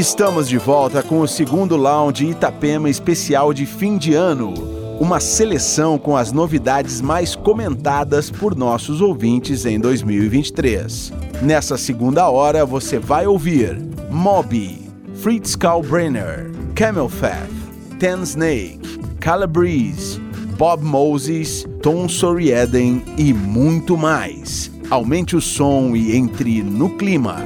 Estamos de volta com o segundo Lounge Itapema especial de fim de ano. Uma seleção com as novidades mais comentadas por nossos ouvintes em 2023. Nessa segunda hora você vai ouvir Moby, Fritz Kalbrenner, Camel Fat, Ten Snake, Calabrese, Bob Moses, Tom Sorieden e muito mais. Aumente o som e entre no clima.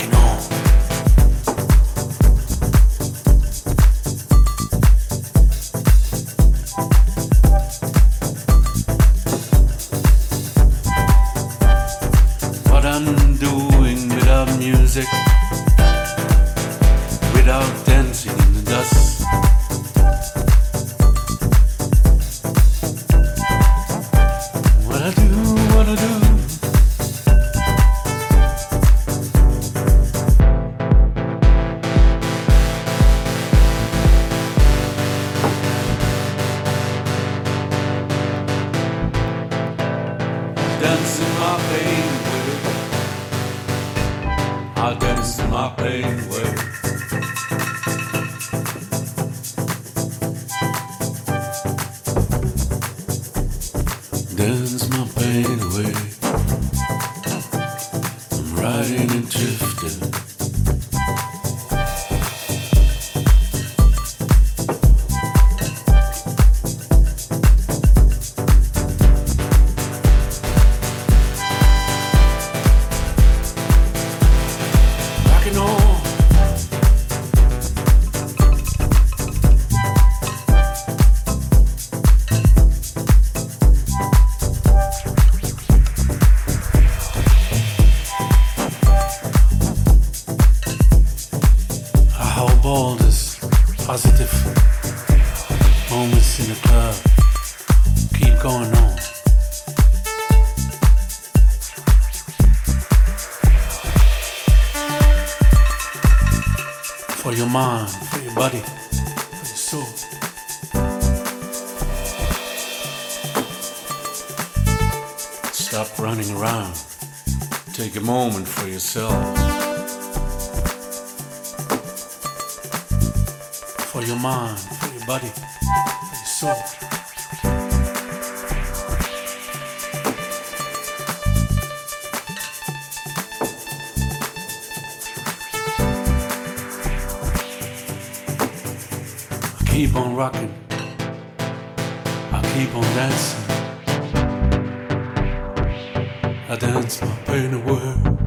cracking on. Take a moment for yourself. For your mind, for your body, for your soul. I keep on rocking. I keep on dancing. I dance my pain away.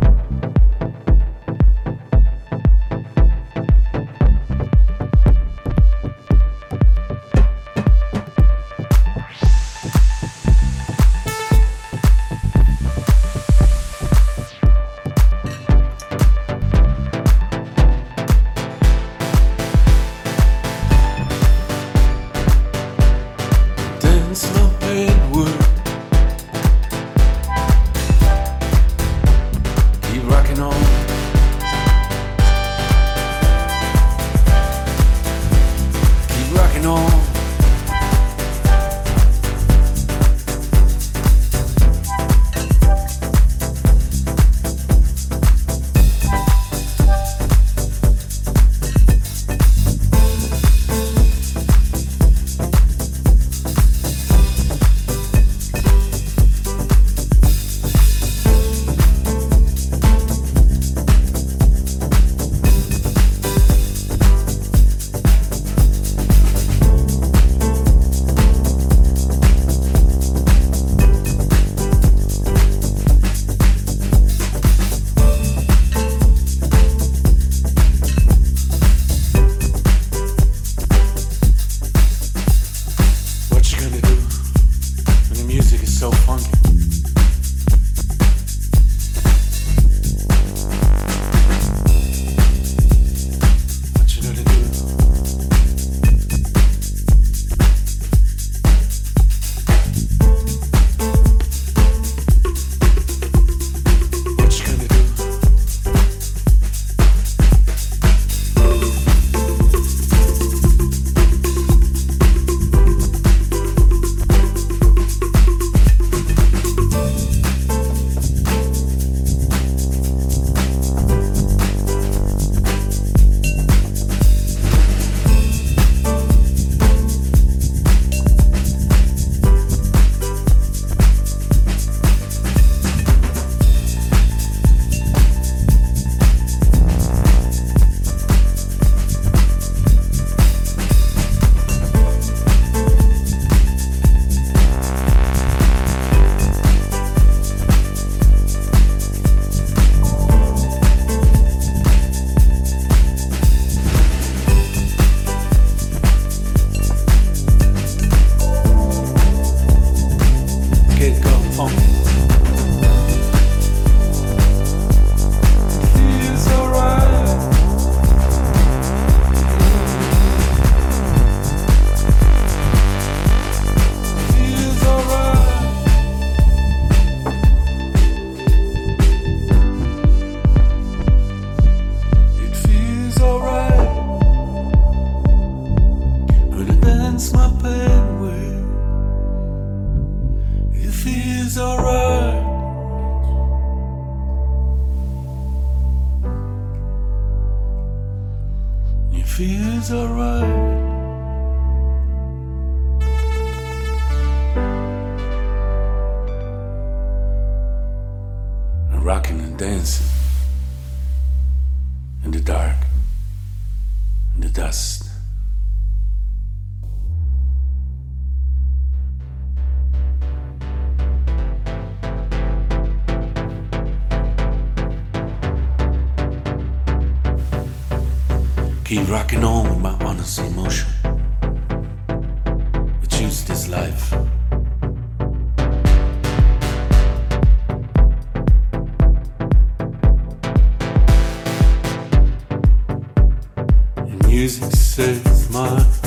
so funky. In the dark in the dust. Keep rocking on with my honest emotion. I choose this life. take my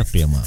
Itapema.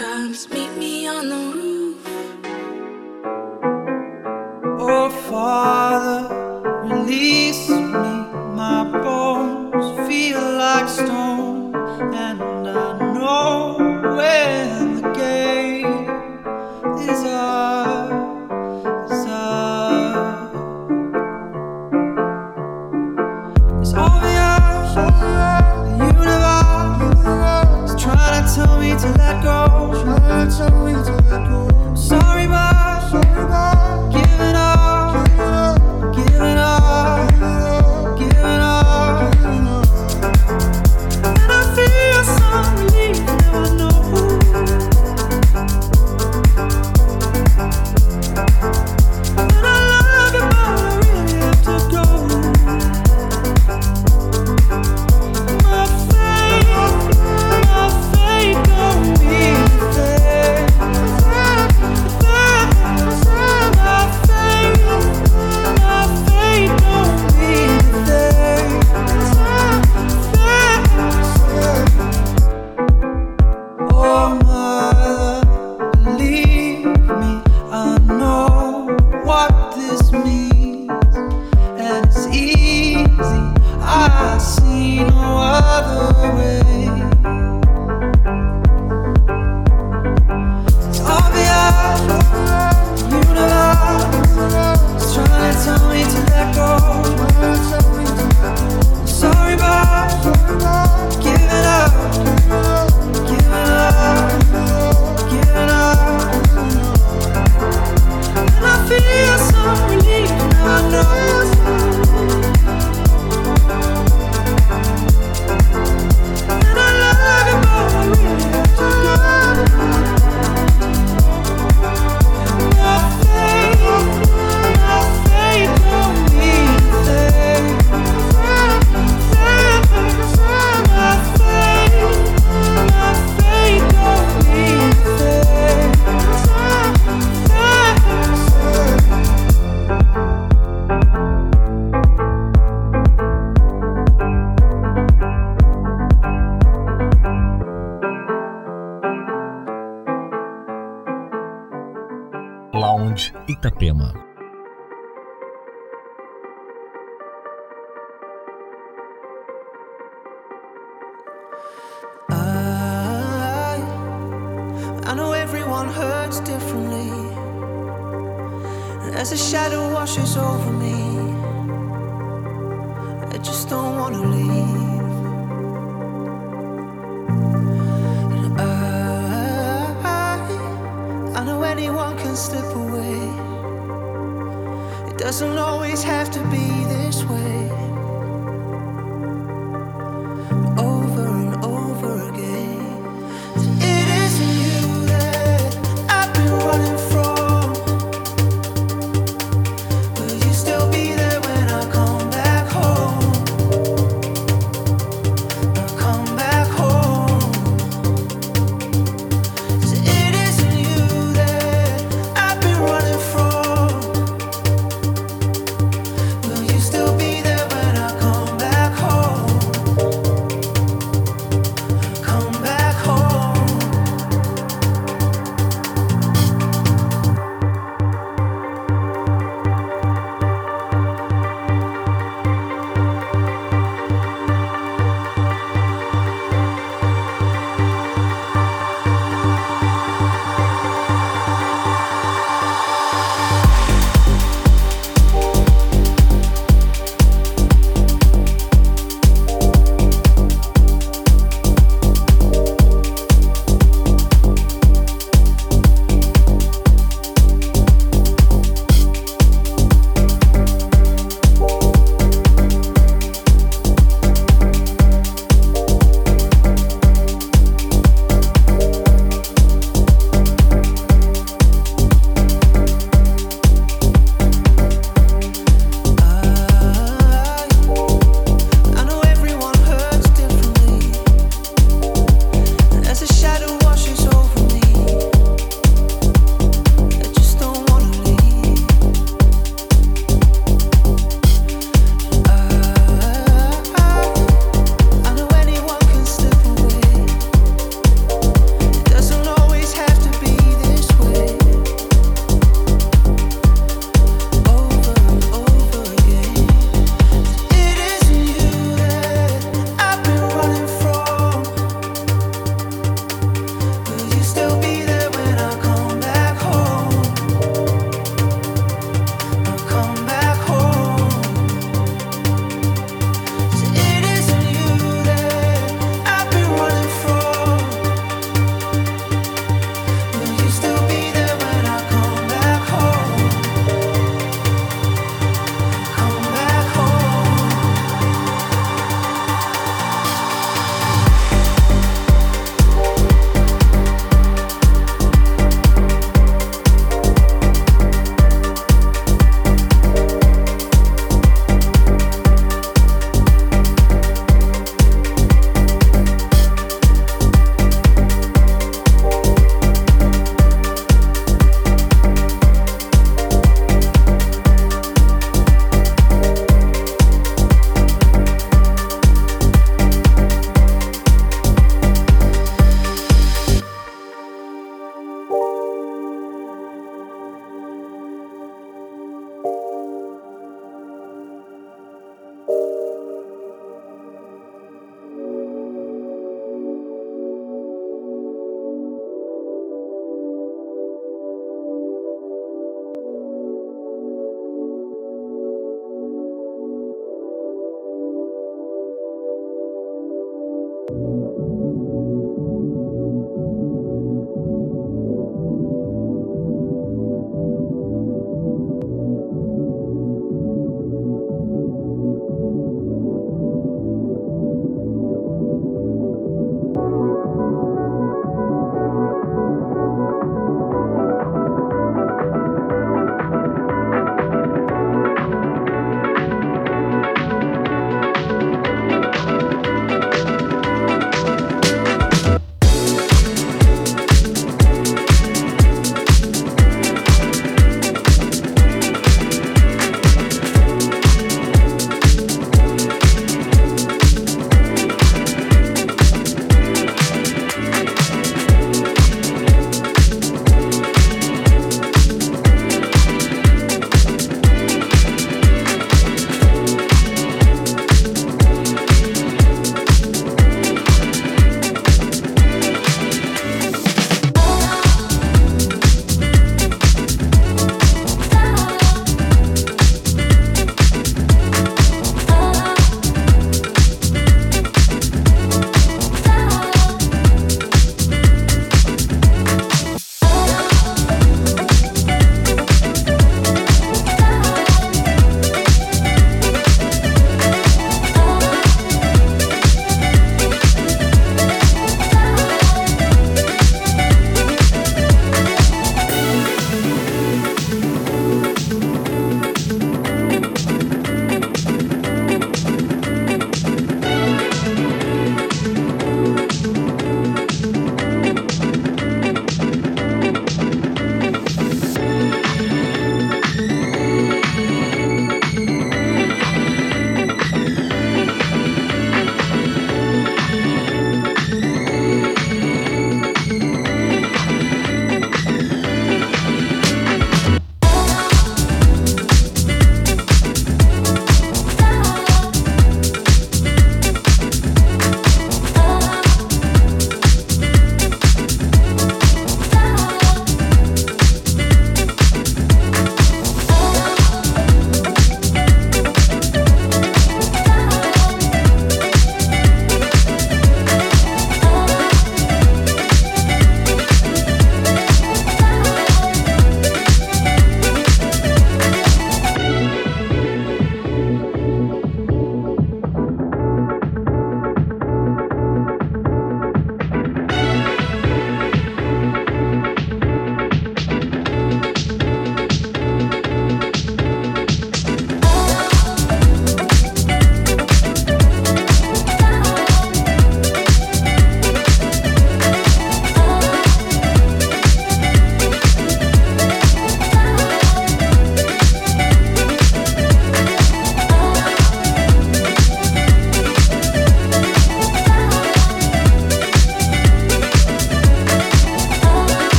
times. Meet me on the roof.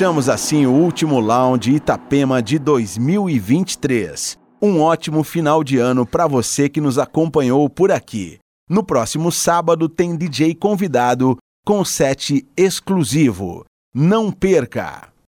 Fechamos assim o último Lounge Itapema de 2023. Um ótimo final de ano para você que nos acompanhou por aqui. No próximo sábado tem DJ convidado com set exclusivo. Não perca!